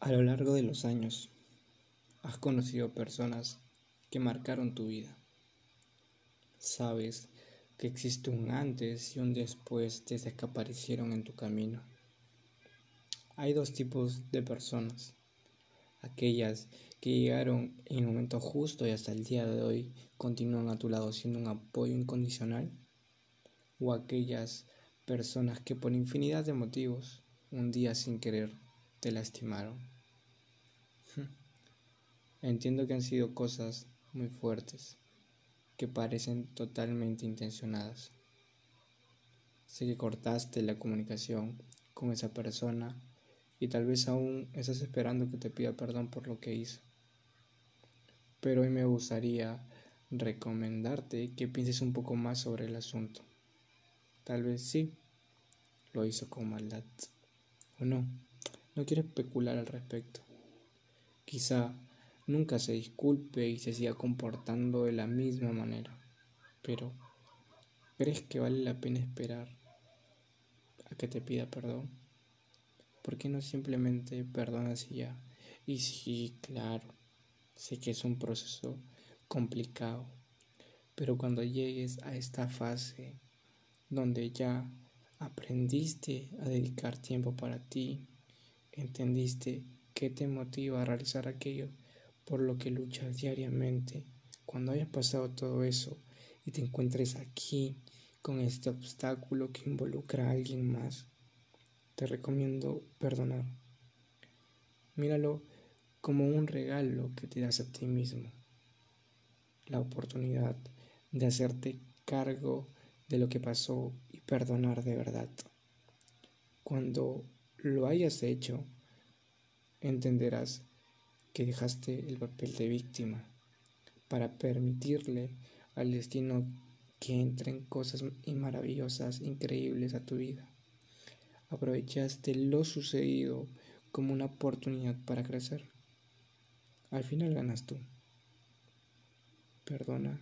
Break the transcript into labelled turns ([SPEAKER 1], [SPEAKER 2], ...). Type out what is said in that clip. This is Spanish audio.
[SPEAKER 1] A lo largo de los años, has conocido personas que marcaron tu vida. Sabes que existe un antes y un después desde que aparecieron en tu camino. Hay dos tipos de personas. Aquellas que llegaron en el momento justo y hasta el día de hoy continúan a tu lado siendo un apoyo incondicional. O aquellas personas que por infinidad de motivos, un día sin querer, te lastimaron. Entiendo que han sido cosas muy fuertes, que parecen totalmente intencionadas. Sé que cortaste la comunicación con esa persona y tal vez aún estás esperando que te pida perdón por lo que hizo. Pero hoy me gustaría recomendarte que pienses un poco más sobre el asunto. Tal vez sí, lo hizo con maldad. O no, no quiero especular al respecto. Quizá nunca se disculpe y se siga comportando de la misma manera. Pero, ¿crees que vale la pena esperar a que te pida perdón? ¿Por qué no simplemente perdonas ya? Y sí, claro, sé que es un proceso complicado, pero cuando llegues a esta fase donde ya aprendiste a dedicar tiempo para ti, entendiste ¿Qué te motiva a realizar aquello por lo que luchas diariamente? Cuando hayas pasado todo eso y te encuentres aquí con este obstáculo que involucra a alguien más, te recomiendo perdonar. Míralo como un regalo que te das a ti mismo. La oportunidad de hacerte cargo de lo que pasó y perdonar de verdad. Cuando lo hayas hecho, entenderás que dejaste el papel de víctima para permitirle al destino que entren cosas maravillosas, increíbles a tu vida. Aprovechaste lo sucedido como una oportunidad para crecer. Al final ganas tú. Perdona